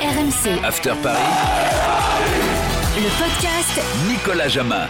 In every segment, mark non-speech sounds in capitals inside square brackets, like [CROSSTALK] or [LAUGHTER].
RMC. After Paris. Le podcast Nicolas Jamin.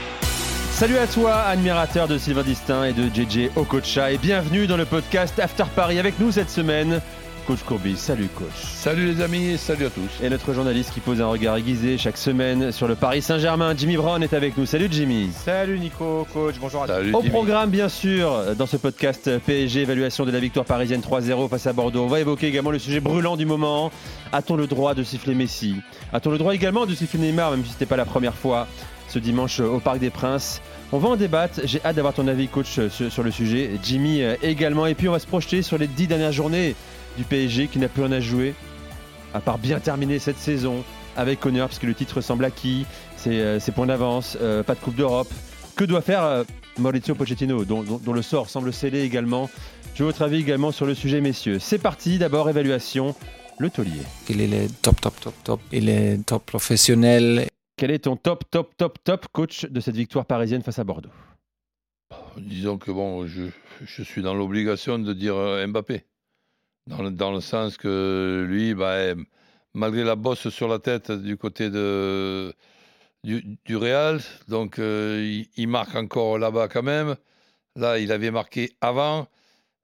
Salut à toi, admirateur de Sylvain Distin et de JJ Okocha, et bienvenue dans le podcast After Paris avec nous cette semaine. Coach Courbis, salut coach. Salut les amis, salut à tous. Et notre journaliste qui pose un regard aiguisé chaque semaine sur le Paris Saint-Germain, Jimmy Brown est avec nous. Salut Jimmy. Salut Nico, coach, bonjour à tous. Salut Au Jimmy. programme, bien sûr, dans ce podcast PSG, évaluation de la victoire parisienne 3-0 face à Bordeaux. On va évoquer également le sujet brûlant du moment. A-t-on le droit de siffler Messi? A-t-on le droit également de siffler Neymar, même si ce n'était pas la première fois ce dimanche au Parc des Princes? On va en débattre. J'ai hâte d'avoir ton avis, coach, sur, sur le sujet. Jimmy euh, également. Et puis, on va se projeter sur les dix dernières journées du PSG qui n'a plus rien à jouer, à part bien terminer cette saison avec honneur, parce que le titre semble acquis. C'est euh, ses points d'avance, euh, pas de Coupe d'Europe. Que doit faire euh, Maurizio Pochettino, dont, dont- dont le sort semble scellé également Je veux votre avis également sur le sujet, messieurs. C'est parti, d'abord évaluation, le taulier. Il est le top, top, top, top. Il est top professionnel? Quel est ton top, top, top, top coach de cette victoire parisienne face à Bordeaux? Disons que bon, je, je suis dans l'obligation de dire euh, Mbappé. Dans le, dans le sens que lui, bah, euh, malgré la bosse sur la tête du côté de, du, du Real, donc euh, il, il marque encore là-bas quand même. Là, il avait marqué avant.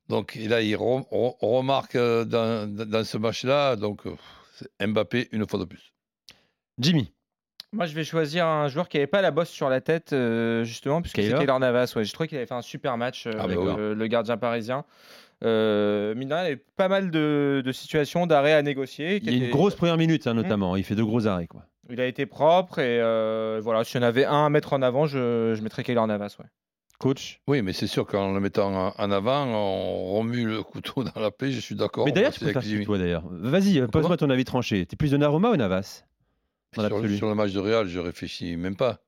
Donc et là, il re- re- remarque euh, dans, dans ce match-là. Donc euh, Mbappé une fois de plus. Jimmy, Moi, je vais choisir un joueur qui n'avait pas la bosse sur la tête, euh, justement, puisque Keylor Navas. Ouais, je trouvais qu'il avait fait un super match euh, Ah, avec bah euh, le gardien parisien. Euh, mine de rien, il y avait pas mal de, de situations d'arrêt à négocier. il y a une grosse première minute hein, notamment, il fait de gros arrêts. Quoi. Il a été propre et euh, voilà, s'il y en avait un à mettre en avant, je, je mettrais Keylor Navas. Ouais. Coach Oui, mais c'est sûr qu'en le mettant en, avant, on remue le couteau dans la plaie. Je suis d'accord. Mais d'ailleurs, tu qui, Jimmy. toi d'ailleurs Vas-y, euh, pose-moi ton avis tranché. T'es plus de Naruma ou Navas Dans Sur, le match de Real, je réfléchis même pas.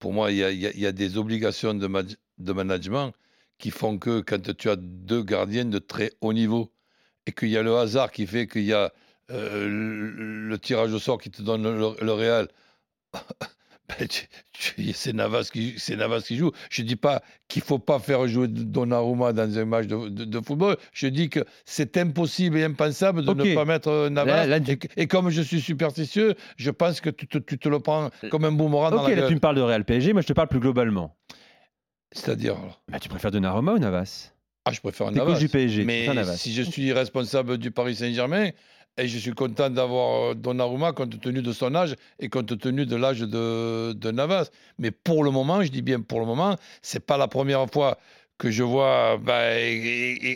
Pour moi, il y a, y a- y a des obligations de, ma- de management qui font que quand tu as deux gardiens de très haut niveau et qu'il y a le hasard qui fait qu'il y a euh, le, tirage au sort qui te donne le, le Real, [LAUGHS] ben, c'est Navas, Navas qui joue. Je ne dis pas qu'il ne faut pas faire jouer Donnarumma dans un match de, de- de football. Je dis que c'est impossible et impensable de ne pas mettre euh, Navas. Là- là, tu- et, et comme je suis superstitieux, je pense que tu te, tu te le prends comme un boomerang dans Ok, la là tu me parles de Real PSG, moi je te parle plus globalement. C'est-à-dire, Bah, tu préfères de Naruma ou Navas? Ah, je préfère Navas. du PSG, Mais Navas. si je suis responsable du Paris Saint-Germain, et je suis content d'avoir euh, Donnarumma compte tenu de son âge et compte tenu de l'âge de, de Navas. Mais pour le moment, je dis bien pour le moment, c'est pas la première fois que je vois bah, et,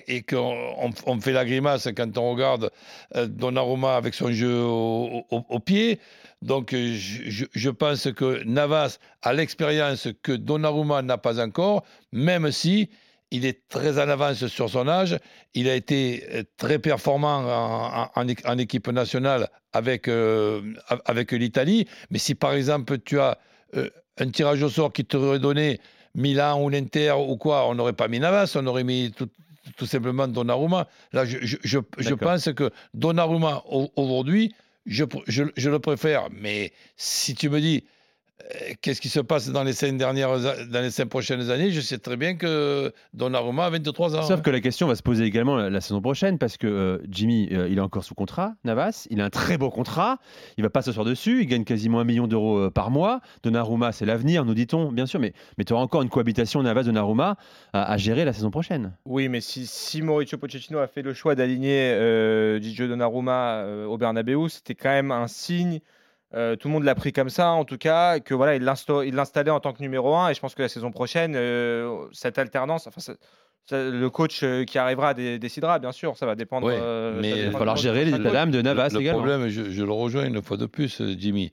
et- et qu'on on, fait la grimace quand on regarde euh, Donnarumma avec son jeu au, au- au pied. Donc euh, je, pense que Navas a l'expérience que Donnarumma n'a pas encore, même si il est très en avance sur son âge. Il a été euh, très performant en, en- en équ- en équipe nationale avec, euh, avec l'Italie. Mais si par exemple tu as euh, un tirage au sort qui t'aurait donné Milan ou l'Inter ou quoi, on n'aurait pas mis Navas, on aurait mis tout, tout simplement Donnarumma. Là, je, je, je, je D'accord. pense que Donnarumma au- aujourd'hui, je, le préfère. Mais si tu me dis qu'est-ce qui se passe dans les cinq dernières, dans les cinq prochaines années, je sais très bien que Donnarumma a 23 ans. Sauf que la question va se poser également la, la saison prochaine parce que euh, Jimmy, euh, il est encore sous contrat, Navas, il a un très beau contrat, il va pas s'asseoir dessus, il gagne quasiment un million d'euros euh, par mois. Donnarumma, c'est l'avenir, nous dit-on, bien sûr, mais, mais tu auras encore une cohabitation Navas-Donnarumma à, à gérer la saison prochaine. Oui, mais si, si Mauricio Pochettino a fait le choix d'aligner euh, Gigio Donnarumma euh, au Bernabeu, c'était quand même un signe. Euh, tout le monde l'a pris comme ça, en tout cas, que voilà, il l'insta- il l'installait en tant que numéro 1 et je pense que la saison prochaine, euh, cette alternance, enfin, ça- ça- le coach euh, qui arrivera dé- décidera, bien sûr, ça va dépendre. Ouais, euh, mais il va falloir gérer d'âme de Navas le également. problème, je, je le rejoins une fois de plus, Jimmy.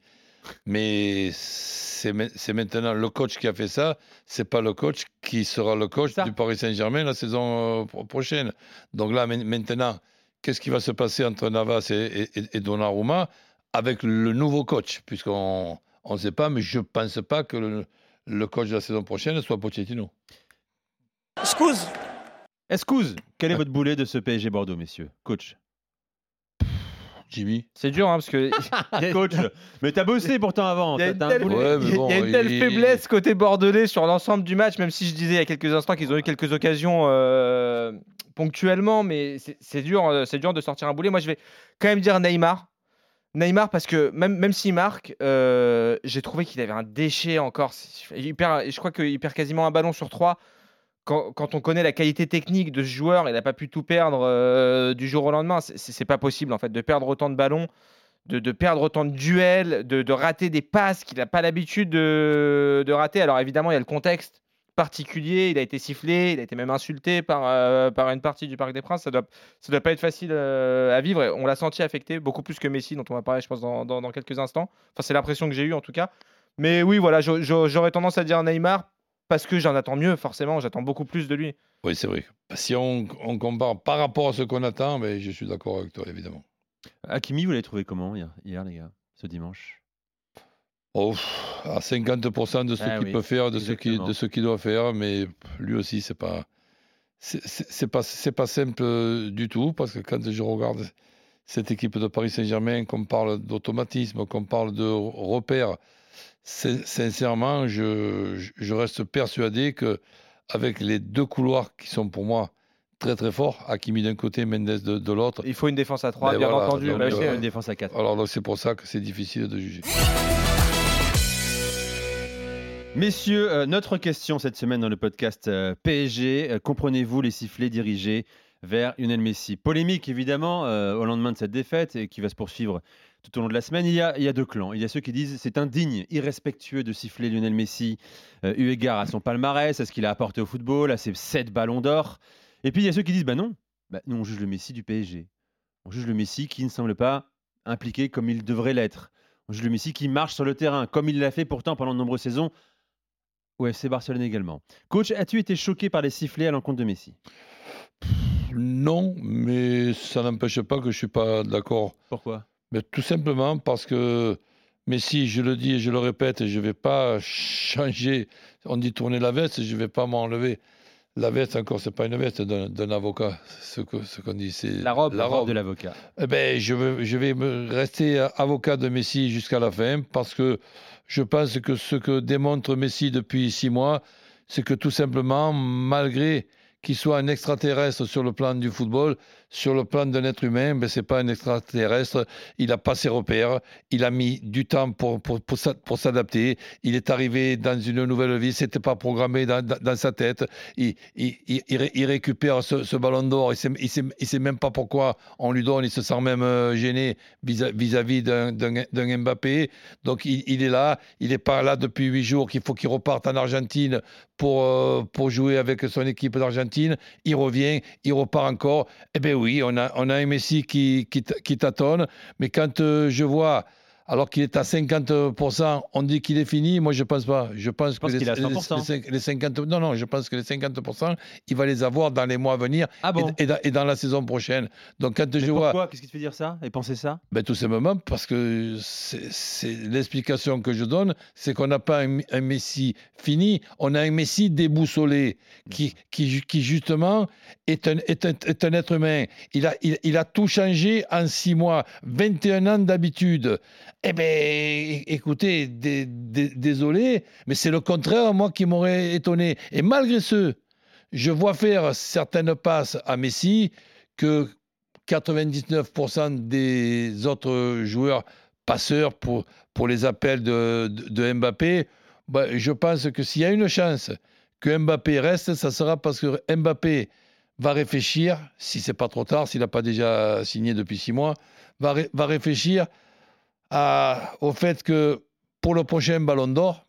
Mais c'est ma- c'est maintenant le coach qui a fait ça, c'est pas le coach qui sera le coach Ça. du Paris Saint-Germain la saison euh, pro- prochaine. Donc là, maintenant, qu'est-ce qui va se passer entre Navas et, et- et Donnarumma? Avec le nouveau coach Puisqu'on on ne sait pas, mais je ne pense pas que le, le coach de la saison prochaine soit Pochettino. Escouse, quel est votre boulet de ce PSG Bordeaux, messieurs? Coach. Jimmy C'est dur, hein, parce que. [LAUGHS] Coach, mais t'as bossé pourtant avant. Il y a une telle. Ouais, a- bon, il y a une telle il- faiblesse côté bordelais sur l'ensemble du match, même si je disais il y a quelques instants qu'ils ont eu quelques occasions euh, ponctuellement, mais c'est c'est dur, euh, c'est dur de sortir un boulet. Moi, je vais quand même dire Neymar. Neymar, parce que même, même s'il marque, euh, j'ai trouvé qu'il avait un déchet encore. Il je crois qu'il perd quasiment un ballon sur trois. Quand, on connaît la qualité technique de ce joueur, il n'a pas pu tout perdre euh, du jour au lendemain. C'est- pas possible en fait de perdre autant de ballons, de, perdre autant de duels, de, de rater des passes qu'il n'a pas l'habitude de, de rater. Alors évidemment, il y a le contexte particulier. Il a été sifflé, il a été même insulté par, euh, par une partie du Parc des Princes. Ça doit, ça doit pas être facile euh, à vivre. Et on l'a senti affecté beaucoup plus que Messi, dont on va parler, je pense, dans, dans- dans quelques instants. Enfin, c'est l'impression que j'ai eue en tout cas. Mais oui, voilà, j'a- j'a- j'aurais tendance à dire Neymar parce que j'en attends mieux, forcément. J'attends beaucoup plus de lui. Oui, c'est vrai. Si on, on compare par rapport à ce qu'on attend, ben, je suis d'accord avec toi, évidemment. Hakimi, vous l'avez trouvé comment hier, hier, les gars, ce dimanche? Oh, à 50% de ce Ah qu'il oui, peut faire, de ce qu'il exactement. de ce qu'il doit faire, mais lui aussi, c'est pas. C'est pas, c'est pas simple euh, du tout, parce que quand je regarde cette équipe de Paris Saint-Germain, qu'on parle d'automatisme, qu'on parle de repères, sin- sincèrement, je, je- reste persuadé que avec les deux couloirs qui sont pour moi très très forts, Hakimi d'un côté, Mendes de, de l'autre, Il faut une défense à 3, Mais bien voilà, entendu. donc, Bah, euh, Une défense à 4. alors c'est pour ça que c'est difficile de juger. Messieurs, euh, notre question cette semaine dans le podcast euh, PSG, euh, comprenez-vous les sifflets dirigés vers Lionel Messi? Polémique évidemment au lendemain de cette défaite et qui va se poursuivre tout au long de la semaine. Il y a, deux clans. Il y a ceux qui disent c'est indigne, irrespectueux de siffler Lionel Messi eu égard à son palmarès, à ce qu'il a apporté au football, à ses sept ballons d'or. Et puis il y a ceux qui disent bah non, bah, nous on juge le Messi du PSG. On juge le Messi qui ne semble pas impliqué comme il devrait l'être. On juge le Messi qui marche sur le terrain, comme il l'a fait pourtant pendant de nombreuses saisons au FC Barcelone également. Coach, as-tu été choqué par les sifflets à l'encontre de Messi? Non, mais ça n'empêche pas que je ne suis pas d'accord. Pourquoi? Mais tout simplement parce que Messi, je le dis et je le répète, je ne vais pas changer. On dit tourner la veste, je ne vais pas m'enlever. La veste, encore, ce n'est pas une veste d'un avocat. Ce qu'on dit, c'est La robe, La robe de l'avocat. Eh ben, je, veux- je vais me rester avocat de Messi jusqu'à la fin parce que je pense que ce que démontre Messi depuis six mois, c'est que tout simplement, malgré qu'il soit un extraterrestre sur le plan du football, sur le plan d'un être humain, ben, ce n'est pas un extraterrestre. Il n'a pas ses repères. Il a mis du temps pour, pour, pour s'a- pour s'adapter. Il est arrivé dans une nouvelle vie. Ce n'était pas programmé dans, dans- sa tête. Il, il, il- il ré- il récupère ce, ballon d'or. Il ne sait, sait, sait même pas pourquoi on lui donne. Il se sent même euh, gêné vis-à- vis-à-vis d'un- Mbappé. Donc il, il est là. Il n'est pas là depuis huit jours qu'il faut qu'il reparte en Argentine pour, euh, pour jouer avec son équipe d'Argentine. Il revient, il repart encore. Eh bien oui, on a, on a un Messi qui, qui, qui tâtonne. Mais quand euh, je vois, alors qu'il est à 50%, on dit qu'il est fini. Moi, je ne pense pas. Je pense, pense que les, 100%. les les 50, non, non, je pense que les 50%, il va les avoir dans les mois à venir Ah bon et, et dans, et dans la saison prochaine. Donc quand Mais je vois, Qu'est-ce qui te fait dire ça? Et penser ça? Ben, tout simplement parce que c'est c'est l'explication que je donne, c'est qu'on n'a pas un, un Messi fini, on a un Messi déboussolé qui, qui, qui justement est un, est, un, est un être humain. Il a, il, il a tout changé en six mois, 21 ans d'habitude. Eh bien, écoutez, dé- dé- désolé, mais c'est le contraire, moi, qui m'aurait étonné. Et malgré ce, je vois faire certaines passes à Messi que 99% des autres joueurs passeurs pour, pour les appels de, de, Mbappé, bah, je pense que s'il y a une chance que Mbappé reste, ça sera parce que Mbappé va réfléchir, si c'est pas trop tard, s'il n'a pas déjà signé depuis six mois, va, va réfléchir à- au fait que pour le prochain Ballon d'Or,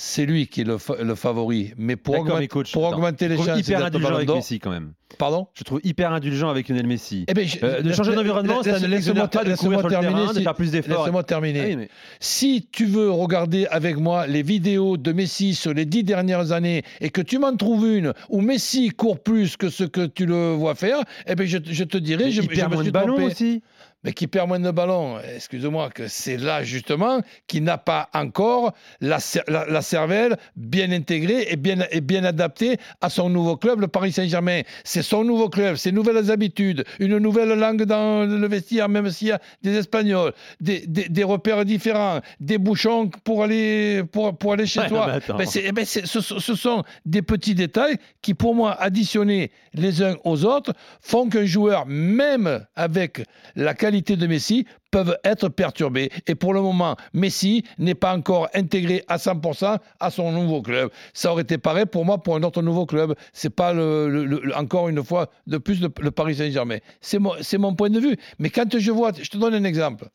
c'est lui qui est le, fa- le favori. Mais pour, augmenter- mais coach, pour attends, augmenter je les chances hyper indulgent Ballon avec Messi quand même. pardon? Je trouve hyper indulgent avec Lionel Messi. Eh ben, je- Euh, de changer d'environnement, ça ne l'exonère pas de laisse-moi courir sur le terminer, terrain, de si- faire plus d'efforts. Laisse-moi terminer. Ah oui, mais- Si tu veux regarder avec moi les vidéos de Messi sur les dix dernières années et que tu m'en trouves une où Messi court plus que ce que tu le vois faire, eh ben je, je te dirai, mais je, me moins suis de trompé. aussi. Mais qui perd moins de ballons. Excuse-moi, que c'est là justement qui n'a pas encore la, la- la cervelle bien intégrée et bien, et bien adaptée à son nouveau club, le Paris Saint-Germain. C'est son nouveau club, ses nouvelles habitudes, une nouvelle langue dans le vestiaire, même s'il y a des Espagnols, des, des- des repères différents, des bouchons pour aller, pour, pour aller chez Ouais, toi. mais attends. Ben, c'est- eh ben, ce, ce sont des petits détails qui, pour moi, additionnés les uns aux autres, font qu'un joueur, même avec la qualité qualités de Messi peuvent être perturbées. Et pour le moment, Messi n'est pas encore intégré à 100% à son nouveau club. Ça aurait été pareil pour moi pour un autre nouveau club. C'est pas le, encore une fois de plus le, Paris Saint-Germain. C'est mon, point de vue. Mais quand je vois, je te donne un exemple.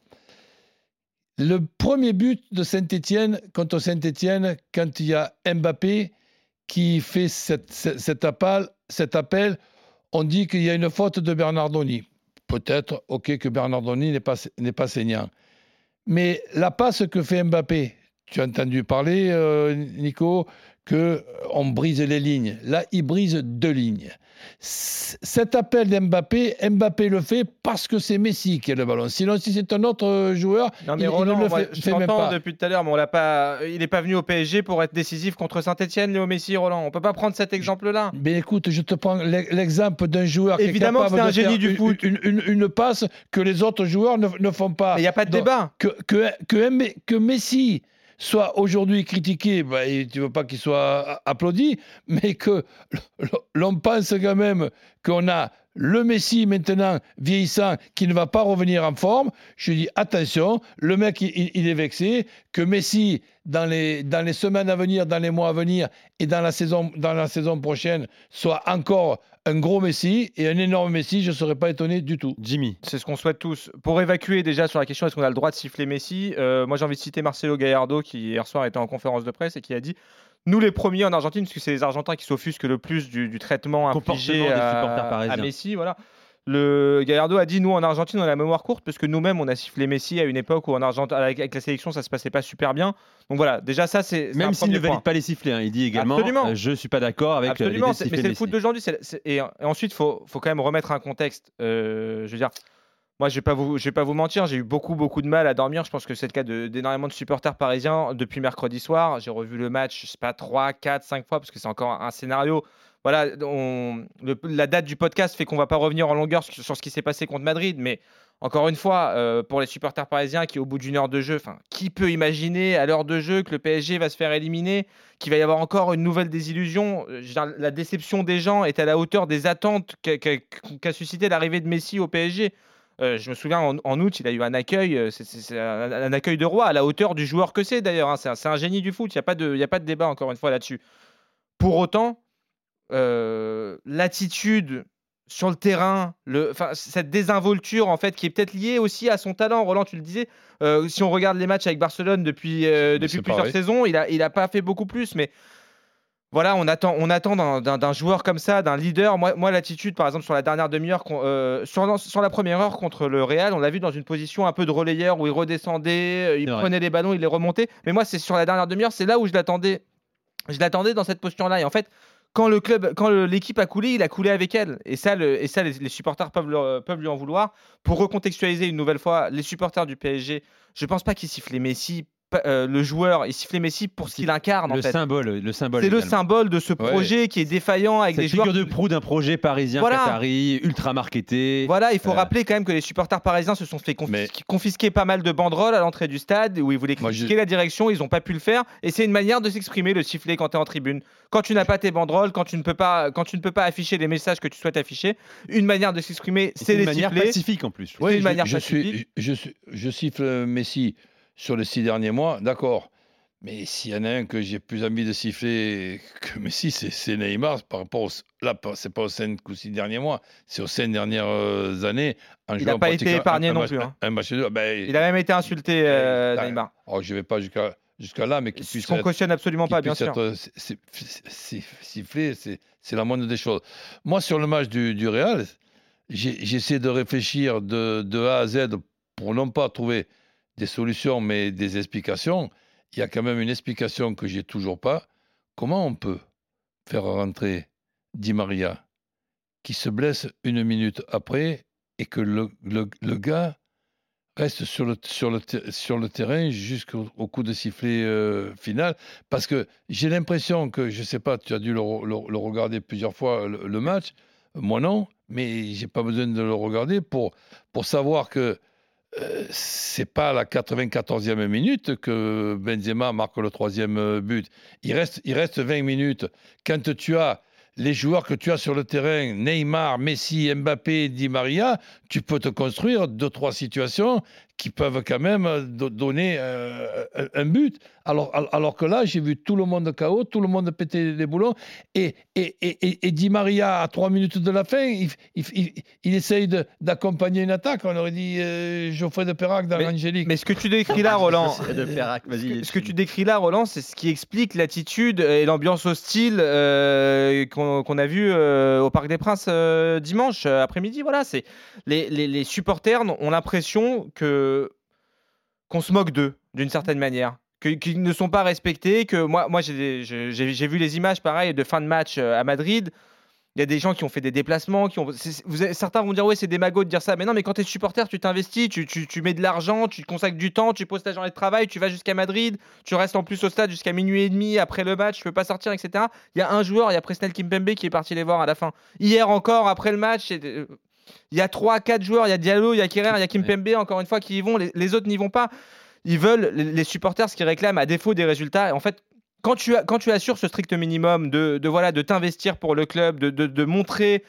Le premier but de Saint-Etienne contre Saint-Etienne, quand il y a Mbappé qui fait cet, appel, cet appel, on dit qu'il y a une faute de Bernardoni. Peut-être, ok, que Bernardoni n'est pas, n'est pas saignant. Mais la passe que fait Mbappé, tu as entendu parler, euh, Nico, que on brise les lignes. Là, il brise deux lignes. Cet appel d'Mbappé, Mbappé le fait parce que c'est Messi qui a le ballon. Sinon, si c'est un autre euh, joueur, Non mais il, ne le moi, fait, je fait même pas. depuis tout à l'heure, mais on l'a pas. Il n'est pas venu au PSG pour être décisif contre Saint-Etienne, Léo Messi, Roland. On peut pas prendre cet exemple-là. Mais écoute, je te prends l'e- l'exemple d'un joueur Évidemment qui que est un de génie faire du une, foot. Une, une- une passe que les autres joueurs ne, ne font pas. Mais il n'y a pas de Donc, débat. Que, que, que, M- que Messi soit aujourd'hui critiqué, bah, tu veux pas qu'il soit applaudi, [LAUGHS] mais que l'on pense quand même qu'on a le Messi maintenant vieillissant qui ne va pas revenir en forme, je dis attention, le mec il, est vexé, que Messi dans les, dans les semaines à venir, dans les mois à venir et dans la saison, dans la saison prochaine soit encore un gros Messi et un énorme Messi, je ne serais pas étonné du tout. Jimmy. C'est ce qu'on souhaite tous. Pour évacuer déjà sur la question est-ce qu'on a le droit de siffler Messi, euh, moi j'ai envie de citer Marcelo Gallardo qui hier soir était en conférence de presse et qui a dit nous les premiers en Argentine, parce que c'est les Argentins qui s'offusquent le plus du, du traitement infligé des à, à. Messi. Voilà. Le Gallardo a dit nous en Argentine on a la mémoire courte parce que nous-mêmes on a sifflé Messi à une époque où en Argentine avec la sélection ça se passait pas super bien. Donc voilà, déjà ça c'est Même s'il ne valide pas les sifflets, hein, il dit également Absolument. euh, je suis pas d'accord avec euh, Absolument, mais c'est le foot d'aujourd'hui. et ensuite, il faut, faut quand même remettre un contexte. Euh, je veux dire, moi, je ne vais, pas vous- vais pas vous mentir, j'ai eu beaucoup, beaucoup de mal à dormir. Je pense que c'est le cas d'énormément de, supporters parisiens depuis mercredi soir. J'ai revu le match, je sais pas, 3, 4, 5 fois, parce que c'est encore un scénario. Voilà, la date du podcast fait qu'on va pas revenir en longueur sur, ce qui s'est passé contre Madrid, mais encore une fois, euh, pour les supporters parisiens qui, au bout d'une heure de jeu, qui peut imaginer à l'heure de jeu que le PSG va se faire éliminer qu'il va y avoir encore une nouvelle désillusion. Euh, La déception des gens est à la hauteur des attentes qu'a suscité l'arrivée de Messi au PSG. Euh, je me souviens en, en août, il a eu un accueil, euh, c'est- un, un accueil de roi à la hauteur du joueur que c'est d'ailleurs. hein. C'est un, génie du foot. Il n'y a pas de, il a pas de débat encore une fois là-dessus. Pour autant, euh, l'attitude sur le terrain, le, cette désinvolture en fait qui est peut-être liée aussi à son talent. Roland, tu le disais. si on regarde les matchs avec Barcelone depuis, plusieurs pareil. saisons, il a, il a pas fait beaucoup plus, mais voilà, on attend, on attend d'un- joueur comme ça, d'un leader. Moi, moi l'attitude, par exemple, sur la dernière demi-heure, euh, sur, sur la première heure contre le Real, on l'a vu dans une position un peu de relayeur où il redescendait, euh, il prenait les ballons, il les remontait. Mais moi, c'est sur la dernière demi-heure, c'est là où je l'attendais. Je l'attendais dans cette posture-là. Et en fait, quand le club, quand l'équipe a coulé, il a coulé avec elle. Et ça, le- et ça, les, les supporters peuvent, lui en vouloir. Pour recontextualiser une nouvelle fois, les supporters du PSG, je pense pas qu'ils sifflaient Messi, euh, le joueur, ils sifflaient Messi pour ce qu'il incarne. en Le fait. symbole, le symbole. C'est le symbole de ce projet qui est défaillant avec Cette des joueurs. figure de proue d'un projet parisien Voilà. qatari, ultra marketé. Voilà, il faut Euh, rappeler quand même que les supporters parisiens se sont fait confis- Mais- confisquer pas mal de banderoles à l'entrée du stade où ils voulaient Moi, critiquer je- la direction, ils n'ont pas pu le faire. Et c'est une manière de s'exprimer, le sifflet quand tu es en tribune. Quand tu n'as pas tes banderoles, quand tu, ne peux pas, quand tu ne peux pas afficher les messages que tu souhaites afficher, une manière de s'exprimer, et c'est une les manière sifflets. pacifique en plus. C'est Oui, une je, manière je suis, pacifique. je, siffle Messi sur les six derniers mois, d'accord. Mais s'il y en a un que j'ai plus envie de siffler que [LAUGHS] Messi, c'est Neymar par rapport au, là, c'est pas aux cinq ou six derniers mois, c'est aux cinq dernières euh, années. En Il n'a pas été épargné un, un non match- plus. hein. Un match de- ben, Il a même été insulté, euh, Ouais, Neymar. oh, je vais pas jusqu'à jusqu'à là, mais qu'il Ce puisse qu'on cautionne absolument pas, bien sûr. euh, si- si- si- sifflé, c'est la moindre des choses. Moi, sur le match du, du Real, j'essaie de réfléchir de, de A à Z pour non pas trouver des solutions, mais des explications. Il y a quand même une explication que j'ai toujours pas. Comment on peut faire rentrer Di Maria, qui se blesse une minute après, et que le, gars reste sur le, sur le, sur terrain jusqu'au au coup de sifflet euh, final? Parce que j'ai l'impression que, je sais pas, tu as dû le, re- le- le regarder plusieurs fois, le, match. Moi non, mais j'ai pas besoin de le regarder pour, savoir que c'est pas à la 94e minute que Benzema marque le troisième euh, but. Il reste, il reste 20 minutes. Quand tu as les joueurs que tu as sur le terrain, Neymar, Messi, Mbappé, Di Maria, tu peux te construire deux, trois situations qui peuvent quand même donner euh, un but. Alors, alors que là, j'ai vu tout le monde KO, tout le monde péter les boulons. Et, et, et, et Di Maria, à trois minutes de la fin, il, il, essaye d'accompagner une attaque. On aurait dit euh, Geoffrey de Perrac dans l'Angélique. Mais ce que tu décris là, Roland, [LAUGHS] de Perrac, ce, que, tu décris là, Roland, c'est ce qui explique l'attitude et l'ambiance hostile euh, qu'on a vu au Parc des Princes dimanche après-midi. Voilà, c'est les, supporters ont l'impression que qu'on se moque d'eux d'une certaine manière, qu'ils ne sont pas respectés. Que moi, moi j'ai vu les images pareil de fin de match euh, à Madrid. Il y a des gens qui ont fait des déplacements, qui ont. Vous, certains vont dire ouais c'est des magots de dire ça, mais non mais quand tu es supporter, tu t'investis, tu, tu, mets de l'argent, tu consacres du temps, tu poses ta journée de travail, tu vas jusqu'à Madrid, tu restes en plus au stade jusqu'à minuit et demi après le match, tu peux pas sortir, etc. Il y a un joueur, il y a Presnel Kimpembe qui est parti les voir à la fin. Hier encore après le match, euh, il y a 3-4 joueurs, il y a Diallo, il y a Kerrer, il y a Kimpembe, encore une fois, qui y vont. Les, autres n'y vont pas. Ils veulent, les, supporters, ce qu'ils réclament à défaut des résultats. En fait, quand tu, quand tu assures ce strict minimum de, voilà, de t'investir pour le club, de, de, montrer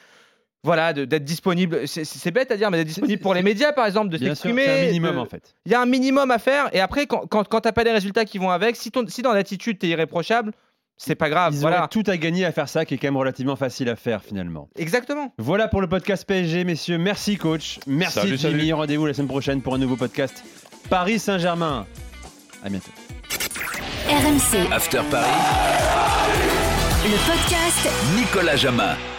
voilà, d'être disponible. C'est bête à dire, mais d'être disponible pour les médias, par exemple, de s'exprimer. Il y a un minimum, en fait. Il y a un minimum à faire. Et après, quand, quand, quand tu n'as pas les résultats qui vont avec, si, ton, si dans l'attitude, tu es irréprochable, c'est pas grave. Ils voilà. tout à gagner à faire ça, qui est quand même relativement facile à faire finalement. Exactement. Voilà pour le podcast PSG, messieurs. Merci, coach. Merci, Jimmy. Rendez-vous la semaine prochaine pour un nouveau podcast Paris Saint-Germain. À bientôt. RMC. After Paris. Le podcast Nicolas Jamin.